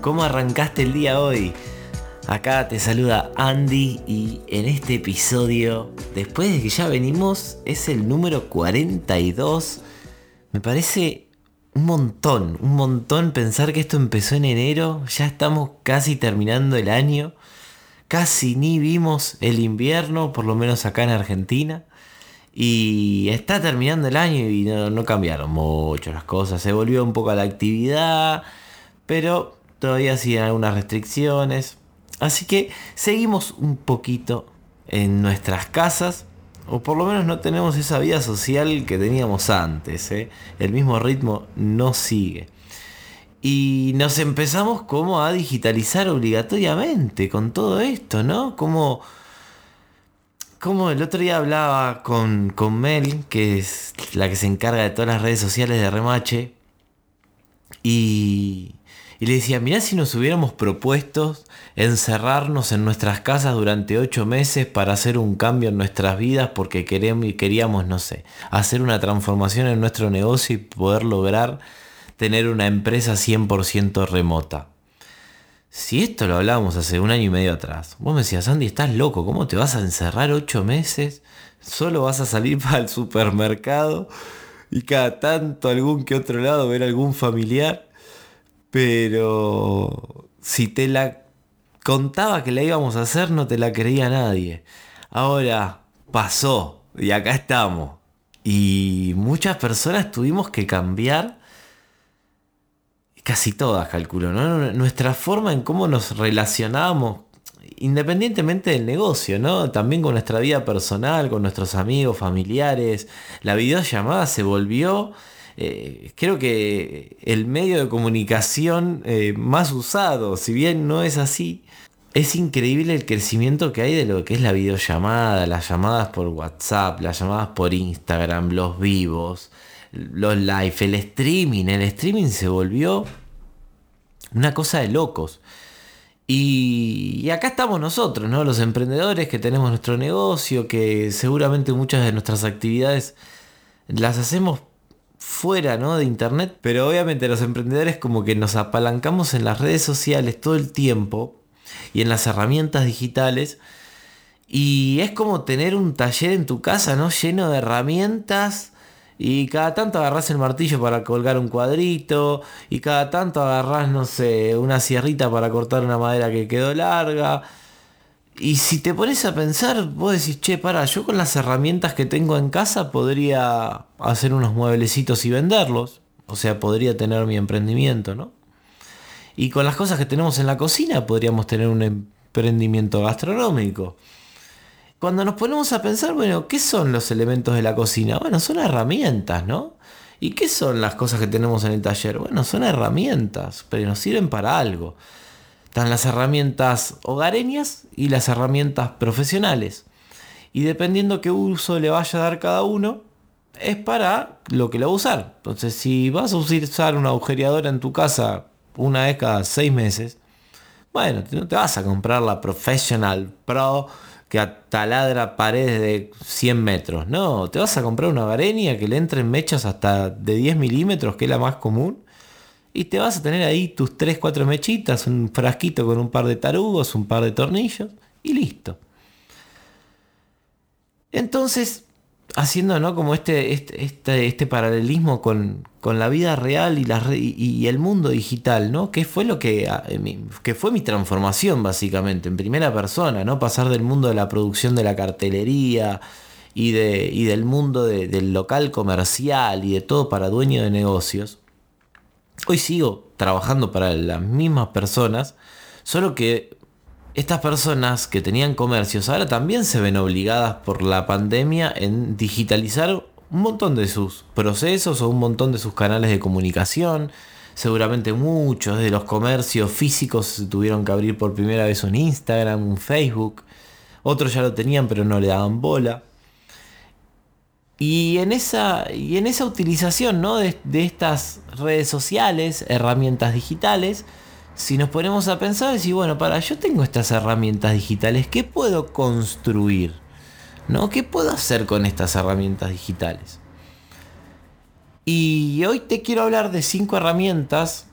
¿Cómo arrancaste el día hoy? Acá te saluda Andy y en este episodio, después de que ya venimos, es el número 42. Me parece un montón, un montón pensar que esto empezó en enero, ya estamos casi terminando el año, casi ni vimos el invierno, por lo menos acá en Argentina. Y está terminando el año y no, cambiaron mucho las cosas. Se volvió un poco a la actividad, pero todavía siguen algunas restricciones. Así que seguimos un poquito en nuestras casas. O por lo menos no tenemos esa vida social que teníamos antes. ¿eh? El mismo ritmo no sigue. Y nos empezamos como a digitalizar obligatoriamente con todo esto, ¿no? Como como el otro día hablaba con, con Mel, que es la que se encarga de todas las redes sociales de Remache, y, y le decía, mirá si nos hubiéramos propuesto encerrarnos en nuestras casas durante ocho meses para hacer un cambio en nuestras vidas porque queremos, queríamos, no sé, hacer una transformación en nuestro negocio y poder lograr tener una empresa 100% remota. Si esto lo hablábamos hace un año y medio atrás, vos me decías, Andy, estás loco, ¿cómo te vas a encerrar ocho meses? Solo vas a salir para el supermercado y cada tanto algún que otro lado ver algún familiar. Pero si te la contaba que la íbamos a hacer, no te la creía nadie. Ahora pasó y acá estamos. Y muchas personas tuvimos que cambiar casi todas, calculo, ¿no? Nuestra forma en cómo nos relacionamos, independientemente del negocio, ¿no? También con nuestra vida personal, con nuestros amigos, familiares. La videollamada se volvió, eh, creo que el medio de comunicación eh, más usado, si bien no es así. Es increíble el crecimiento que hay de lo que es la videollamada, las llamadas por WhatsApp, las llamadas por Instagram, los vivos, los live, el streaming. El streaming se volvió una cosa de locos. Y, acá estamos nosotros, ¿no? Los emprendedores que tenemos nuestro negocio, que seguramente muchas de nuestras actividades las hacemos fuera ¿no? de internet, pero obviamente los emprendedores como que nos apalancamos en las redes sociales todo el tiempo y en las herramientas digitales. Y es como tener un taller en tu casa, ¿no? Lleno de herramientas y cada tanto agarras el martillo para colgar un cuadrito. Y cada tanto agarras, no sé, una sierrita para cortar una madera que quedó larga. Y si te pones a pensar, vos decís, che, para, yo con las herramientas que tengo en casa podría hacer unos mueblecitos y venderlos. O sea, podría tener mi emprendimiento, ¿no? Y con las cosas que tenemos en la cocina podríamos tener un emprendimiento gastronómico. Cuando nos ponemos a pensar, bueno, ¿qué son los elementos de la cocina? Bueno, son herramientas, ¿no? ¿Y qué son las cosas que tenemos en el taller? Bueno, son herramientas, pero nos sirven para algo. Están las herramientas hogareñas y las herramientas profesionales. Y dependiendo qué uso le vaya a dar cada uno, es para lo que lo va a usar. Entonces, si vas a usar una agujereadora en tu casa una vez cada seis meses, bueno, no te vas a comprar la Professional Pro que taladra paredes de 100 metros. No, te vas a comprar una varenia que le entren mechas hasta de 10 milímetros, que es la más común. Y te vas a tener ahí tus 3-4 mechitas, un frasquito con un par de tarugos, un par de tornillos y listo. Entonces, haciendo ¿no? como este, este, este, este paralelismo con, la vida real y, la, y, el mundo digital, ¿no? Que fue lo que, ah, que fue mi transformación básicamente, en primera persona, ¿no? Pasar del mundo de la producción de la cartelería y, de, y del mundo del local comercial y de todo para dueño de negocios. Hoy sigo trabajando para las mismas personas, solo que estas personas que tenían comercios ahora también se ven obligadas por la pandemia en digitalizar un montón de sus procesos o un montón de sus canales de comunicación. Seguramente muchos de los comercios físicos tuvieron que abrir por primera vez un Instagram, un Facebook. Otros ya lo tenían pero no le daban bola. Y en esa, y en esa utilización ¿no? de, estas redes sociales, herramientas digitales, si nos ponemos a pensar, decir, bueno, para, yo tengo estas herramientas digitales, ¿qué puedo construir? ¿No? ¿Qué puedo hacer con estas herramientas digitales? Y hoy te quiero hablar de cinco herramientas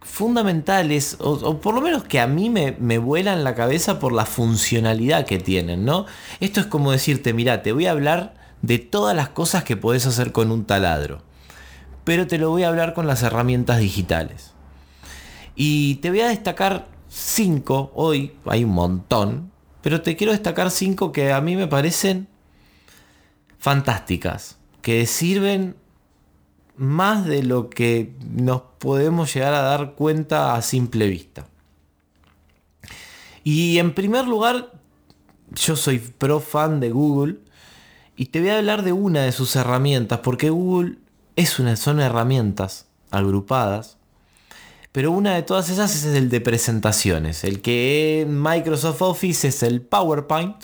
fundamentales, o, o por lo menos que a mí me, me, vuelan la cabeza por la funcionalidad que tienen, ¿no? Esto es como decirte, mira, te voy a hablar de todas las cosas que podés hacer con un taladro, pero te lo voy a hablar con las herramientas digitales. Y te voy a destacar cinco, hoy hay un montón, pero te quiero destacar cinco que a mí me parecen fantásticas, que sirven más de lo que nos podemos llegar a dar cuenta a simple vista. Y en primer lugar, yo soy pro fan de Google y te voy a hablar de una de sus herramientas, porque Google es una, son herramientas agrupadas, pero una de todas esas es el de presentaciones. El que en Microsoft Office es el PowerPoint.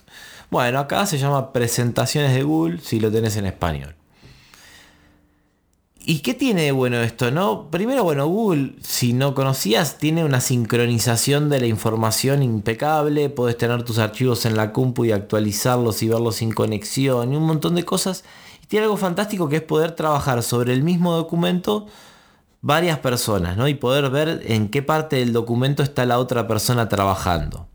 Bueno, acá se llama presentaciones de Google si lo tenés en español. ¿Y qué tiene de bueno esto? No? Primero, bueno, Google, si no conocías, tiene una sincronización de la información impecable. Puedes tener tus archivos en la compu y actualizarlos y verlos sin conexión y un montón de cosas. Y tiene algo fantástico que es poder trabajar sobre el mismo documento varias personas, ¿no? Y poder ver en qué parte del documento está la otra persona trabajando.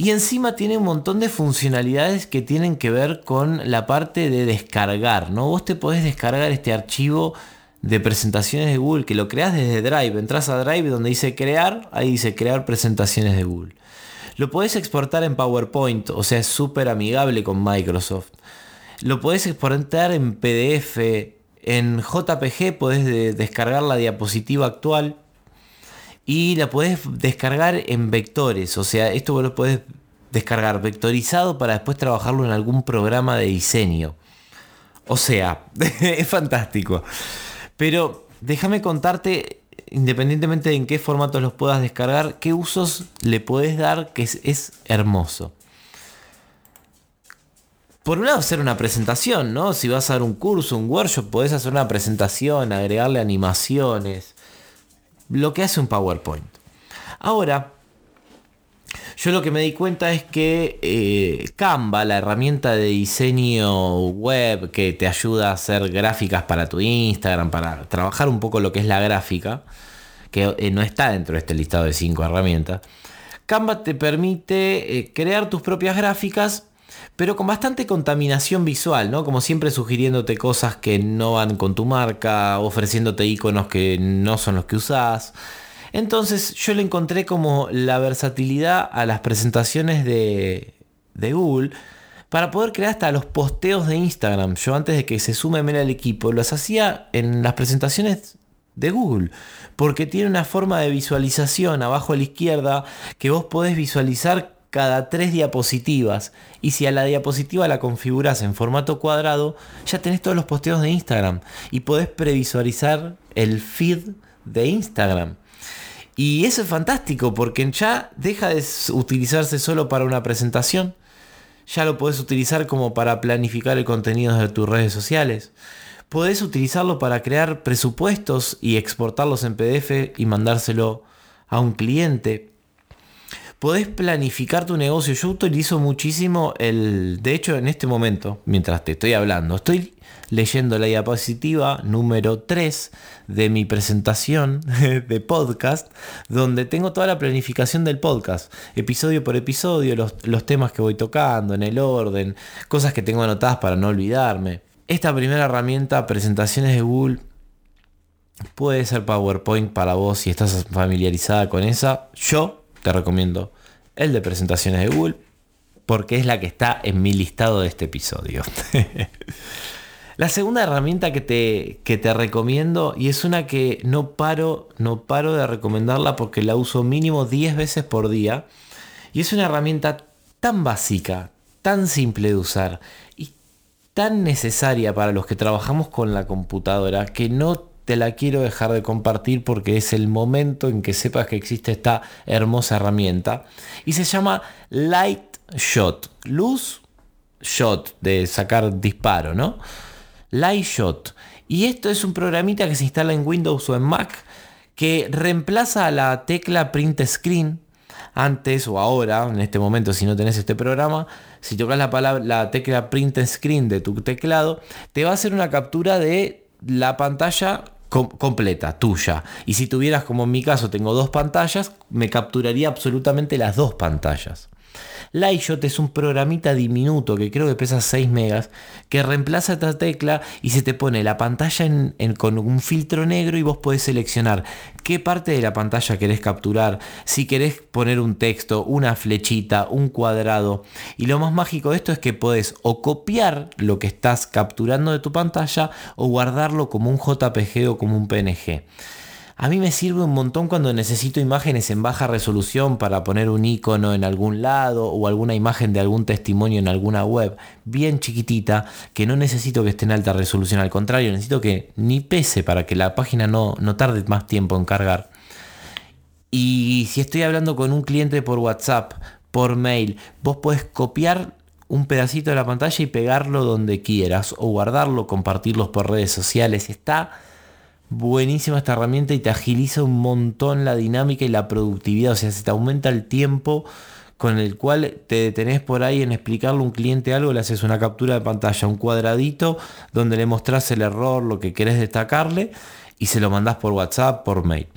Y encima tiene un montón de funcionalidades que tienen que ver con la parte de descargar, ¿no? Vos te podés descargar este archivo de presentaciones de Google que lo creas desde Drive. Entras a Drive donde dice crear, ahí dice crear presentaciones de Google. Lo podés exportar en PowerPoint, o sea, es súper amigable con Microsoft. Lo podés exportar en PDF, en JPG podés descargar la diapositiva actual y la puedes descargar en vectores. O sea, esto vos lo puedes descargar vectorizado para después trabajarlo en algún programa de diseño. O sea, es fantástico. Pero déjame contarte, independientemente de en qué formato los puedas descargar, qué usos le puedes dar que es, es hermoso. Por un lado, hacer una presentación, ¿no? Si vas a dar un curso, un workshop, podés hacer una presentación, agregarle animaciones, lo que hace un PowerPoint. Ahora, yo lo que me di cuenta es que eh, Canva, la herramienta de diseño web que te ayuda a hacer gráficas para tu Instagram, para trabajar un poco lo que es la gráfica, que eh, no está dentro de este listado de 5 herramientas, Canva te permite eh, crear tus propias gráficas pero con bastante contaminación visual, ¿no? Como siempre sugiriéndote cosas que no van con tu marca, ofreciéndote iconos que no son los que usás. Entonces yo le encontré como la versatilidad a las presentaciones de, de Google para poder crear hasta los posteos de Instagram. Yo antes de que se sume Mel al equipo, los hacía en las presentaciones de Google. Porque tiene una forma de visualización abajo a la izquierda que vos podés visualizar cada tres diapositivas. Y si a la diapositiva la configuras en formato cuadrado, ya tenés todos los posteos de Instagram. Y podés previsualizar el feed de Instagram. Y eso es fantástico porque ya deja de utilizarse solo para una presentación. Ya lo podés utilizar como para planificar el contenido de tus redes sociales. Podés utilizarlo para crear presupuestos y exportarlos en PDF y mandárselo a un cliente podés planificar tu negocio. Yo utilizo muchísimo el... De hecho, en este momento, mientras te estoy hablando, estoy leyendo la diapositiva número 3 de mi presentación de podcast, donde tengo toda la planificación del podcast, episodio por episodio, los, los temas que voy tocando, en el orden, cosas que tengo anotadas para no olvidarme. Esta primera herramienta, presentaciones de Google, puede ser PowerPoint para vos si estás familiarizada con esa. Yo te recomiendo el de presentaciones de Google, porque es la que está en mi listado de este episodio. la segunda herramienta que te, que te recomiendo, y es una que no paro, no paro de recomendarla porque la uso mínimo 10 veces por día, y es una herramienta tan básica, tan simple de usar y tan necesaria para los que trabajamos con la computadora que no te la quiero dejar de compartir porque es el momento en que sepas que existe esta hermosa herramienta. Y se llama Light Shot. Luz, shot, de sacar disparo, ¿no? Light Shot. Y esto es un programita que se instala en Windows o en Mac que reemplaza a la tecla Print Screen antes o ahora, en este momento si no tenés este programa, si tocas la, palabra, la tecla print screen de tu teclado, te va a hacer una captura de la pantalla completa, tuya. Y si tuvieras, como en mi caso, tengo dos pantallas, me capturaría absolutamente las dos pantallas. Lightshot es un programita diminuto que creo que pesa 6 megas que reemplaza esta tecla y se te pone la pantalla con un filtro negro y vos podés seleccionar qué parte de la pantalla querés capturar, si querés poner un texto, una flechita, un cuadrado. Y lo más mágico de esto es que podés o copiar lo que estás capturando de tu pantalla o guardarlo como un JPG o como un PNG. A mí me sirve un montón cuando necesito imágenes en baja resolución para poner un icono en algún lado o alguna imagen de algún testimonio en alguna web bien chiquitita que no necesito que esté en alta resolución. Al contrario, necesito que ni pese para que la página no, no tarde más tiempo en cargar. Y si estoy hablando con un cliente por WhatsApp, por mail, vos podés copiar un pedacito de la pantalla y pegarlo donde quieras o guardarlo, compartirlos por redes sociales. Está buenísima esta herramienta y te agiliza un montón la dinámica y la productividad. O sea, se te aumenta el tiempo con el cual te detenés por ahí en explicarle a un cliente algo, le haces una captura de pantalla, un cuadradito donde le mostrás el error, lo que querés destacarle y se lo mandás por WhatsApp, por mail.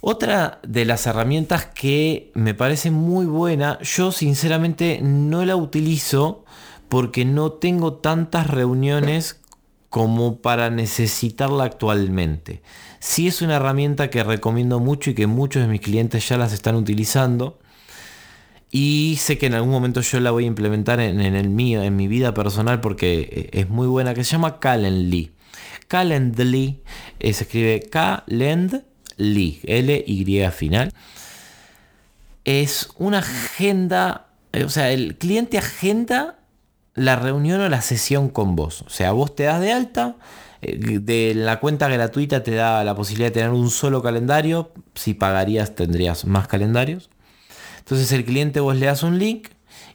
Otra de las herramientas que me parece muy buena, yo sinceramente no la utilizo porque no tengo tantas reuniones como para necesitarla actualmente. Sí es una herramienta que recomiendo mucho y que muchos de mis clientes ya las están utilizando. Y sé que en algún momento yo la voy a implementar en, el mío, en mi vida personal, porque es muy buena, que se llama Calendly. Calendly eh, se escribe Calendly, L-Y final. Es una agenda, eh, o sea, el cliente agenda la reunión o la sesión con vos. O sea, vos te das de alta, eh, de la cuenta gratuita te da la posibilidad de tener un solo calendario, si pagarías tendrías más calendarios. Entonces el cliente vos le das un link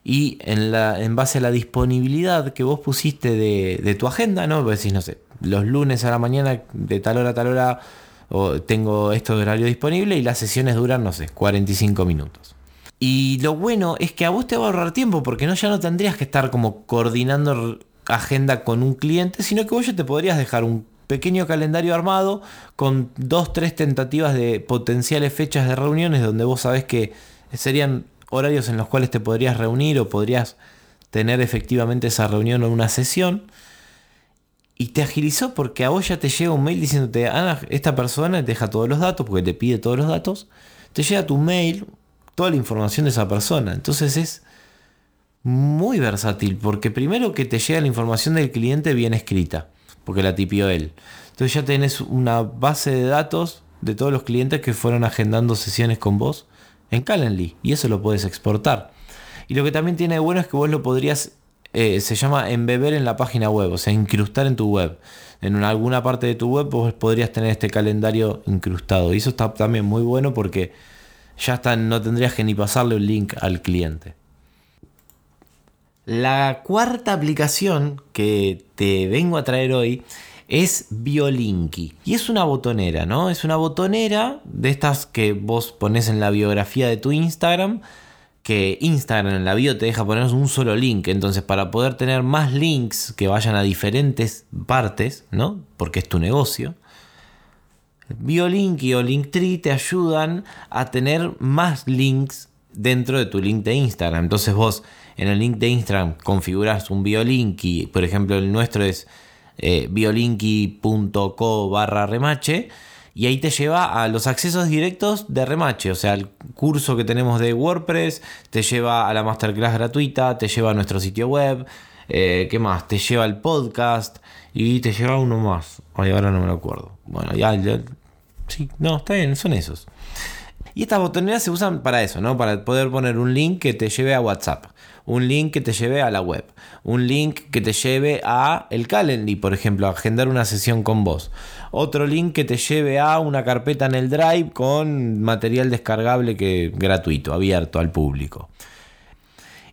y en, la, en base a la disponibilidad que vos pusiste de, tu agenda, ¿no? Vos decís, no sé, los lunes a la mañana de tal hora a tal hora o tengo esto de horario disponible y las sesiones duran, no sé, 45 minutos. Y lo bueno es que a vos te va a ahorrar tiempo porque no ya no tendrías que estar como coordinando agenda con un cliente, sino que vos ya te podrías dejar un pequeño calendario armado con dos, tres tentativas de potenciales fechas de reuniones donde vos sabés que serían horarios en los cuales te podrías reunir o podrías tener efectivamente esa reunión o una sesión. Y te agilizó porque a vos ya te llega un mail diciéndote, Ana, esta persona te deja todos los datos porque te pide todos los datos. Te llega tu mail, toda la información de esa persona. Entonces es muy versátil, porque primero que te llega la información del cliente bien escrita, porque la tipió él. Entonces ya tenés una base de datos de todos los clientes que fueron agendando sesiones con vos en Calendly, y eso lo puedes exportar. Y lo que también tiene de bueno es que vos lo podrías, eh, se llama embeber en la página web, o sea, incrustar en tu web. En alguna parte de tu web vos podrías tener este calendario incrustado. Y eso está también muy bueno porque ya está, no tendrías que ni pasarle un link al cliente. La cuarta aplicación que te vengo a traer hoy es Biolinky. Y es una botonera, ¿no? Es una botonera de estas que vos pones en la biografía de tu Instagram. Que Instagram en la bio te deja poner un solo link. Entonces, para poder tener más links que vayan a diferentes partes, ¿no? Porque es tu negocio. BioLink o Linktree te ayudan a tener más links dentro de tu link de Instagram. Entonces vos en el link de Instagram configuras un BioLinky, por ejemplo el nuestro es eh, biolinky.co barra remache y ahí te lleva a los accesos directos de remache, o sea, el curso que tenemos de WordPress, te lleva a la masterclass gratuita, te lleva a nuestro sitio web, eh, ¿qué más? Te lleva al podcast y te lleva uno más. Ay, ahora no me lo acuerdo. Bueno, ya, ya No, está bien, son esos. Y estas botoneras se usan para eso, ¿no? Para poder poner un link que te lleve a WhatsApp, un link que te lleve a la web, un link que te lleve a el Calendly, por ejemplo, a agendar una sesión con vos. Otro link que te lleve a una carpeta en el Drive con material descargable que gratuito, abierto al público.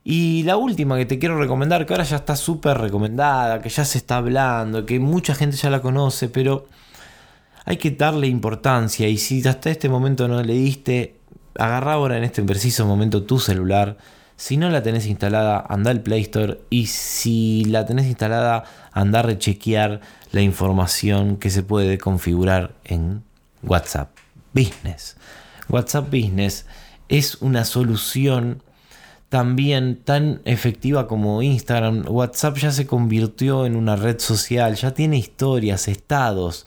Y la última que te quiero recomendar, que ahora ya está súper recomendada, que ya se está hablando, que mucha gente ya la conoce, pero hay que darle importancia y si hasta este momento no le diste, agarra ahora en este preciso momento tu celular. Si no la tenés instalada, anda al Play Store y si la tenés instalada, anda a rechequear la información que se puede configurar en WhatsApp Business. WhatsApp Business es una solución también tan efectiva como Instagram. WhatsApp ya se convirtió en una red social, ya tiene historias, estados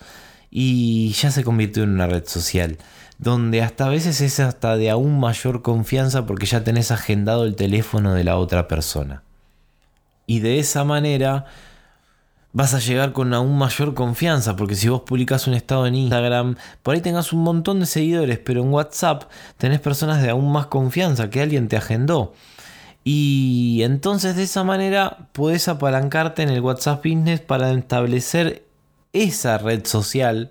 y ya se convirtió en una red social donde hasta a veces es hasta de aún mayor confianza porque ya tenés agendado el teléfono de la otra persona. Y de esa manera vas a llegar con aún mayor confianza, porque si vos publicás un estado en Instagram, por ahí tengas un montón de seguidores, pero en WhatsApp tenés personas de aún más confianza, que alguien te agendó. Y entonces de esa manera puedes apalancarte en el WhatsApp Business para establecer esa red social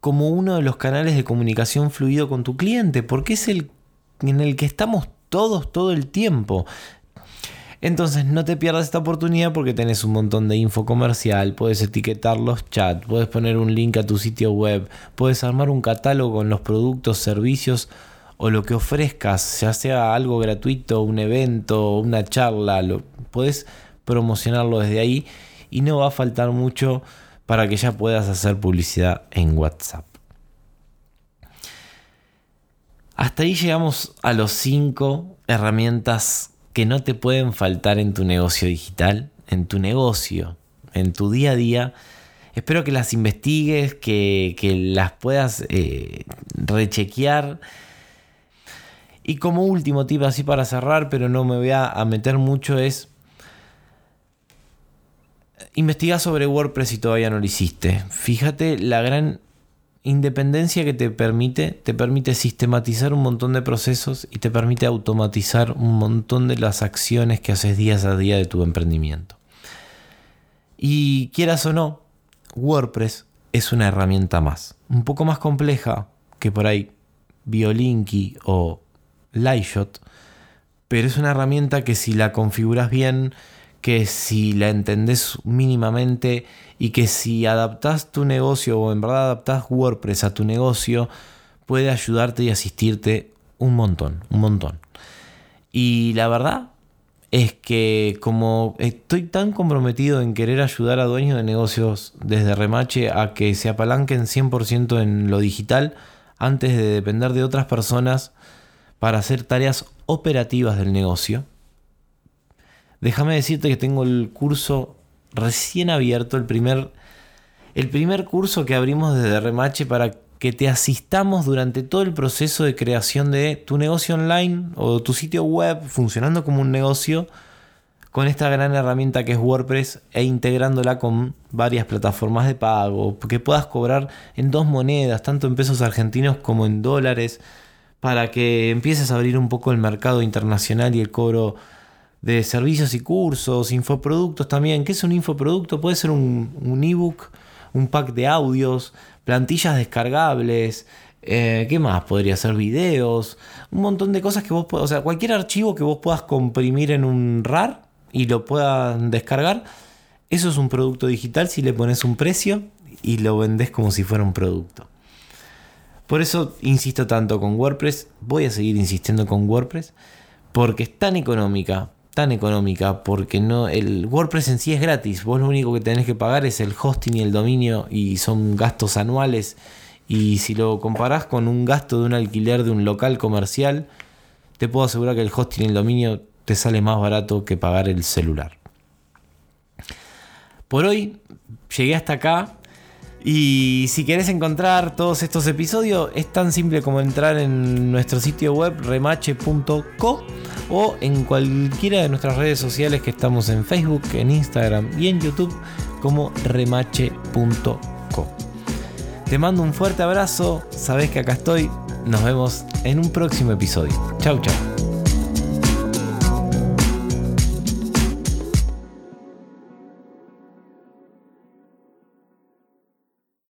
como uno de los canales de comunicación fluido con tu cliente, porque es el en el que estamos todos todo el tiempo. Entonces no te pierdas esta oportunidad porque tenés un montón de info comercial, puedes etiquetar los chats, puedes poner un link a tu sitio web, puedes armar un catálogo con los productos, servicios o lo que ofrezcas, ya sea algo gratuito, un evento, una charla, lo, puedes promocionarlo desde ahí y no va a faltar mucho para que ya puedas hacer publicidad en WhatsApp. Hasta ahí llegamos a los 5 herramientas que no te pueden faltar en tu negocio digital, en tu negocio, en tu día a día. Espero que las investigues, que, las puedas eh, rechequear. Y como último tip así para cerrar, pero no me voy a meter mucho, es Investiga sobre WordPress si todavía no lo hiciste. Fíjate la gran independencia que te permite, te permite sistematizar un montón de procesos y te permite automatizar un montón de las acciones que haces día a día de tu emprendimiento. Y quieras o no, WordPress es una herramienta más, un poco más compleja que por ahí Biolinky o Lightshot, pero es una herramienta que si la configuras bien, que si la entendés mínimamente y que si adaptás tu negocio o en verdad adaptás WordPress a tu negocio, puede ayudarte y asistirte un montón, un montón. Y la verdad es que como estoy tan comprometido en querer ayudar a dueños de negocios desde Remache a que se apalanquen 100% en lo digital antes de depender de otras personas para hacer tareas operativas del negocio, Déjame decirte que tengo el curso recién abierto, el primer, el primer curso que abrimos desde Remache para que te asistamos durante todo el proceso de creación de tu negocio online o tu sitio web funcionando como un negocio con esta gran herramienta que es WordPress e integrándola con varias plataformas de pago, que puedas cobrar en dos monedas, tanto en pesos argentinos como en dólares, para que empieces a abrir un poco el mercado internacional y el cobro de servicios y cursos, infoproductos también. ¿Qué es un infoproducto? Puede ser un, ebook, un pack de audios, plantillas descargables. Eh, ¿Qué más? Podría ser videos, un montón de cosas que vos puedas, o sea, cualquier archivo que vos puedas comprimir en un RAR y lo puedan descargar, eso es un producto digital si le pones un precio y lo vendes como si fuera un producto. Por eso insisto tanto con WordPress, voy a seguir insistiendo con WordPress, porque es tan económica, tan económica porque no el WordPress en sí es gratis. Vos lo único que tenés que pagar es el hosting y el dominio y son gastos anuales. Y si lo comparás con un gasto de un alquiler de un local comercial, te puedo asegurar que el hosting y el dominio te sale más barato que pagar el celular. Por hoy llegué hasta acá. Y si querés encontrar todos estos episodios, es tan simple como entrar en nuestro sitio web remache.co o en cualquiera de nuestras redes sociales que estamos en Facebook, en Instagram y en YouTube como remache.co. Te mando un fuerte abrazo, sabes que acá estoy nos vemos en un próximo episodio. Chau, chau.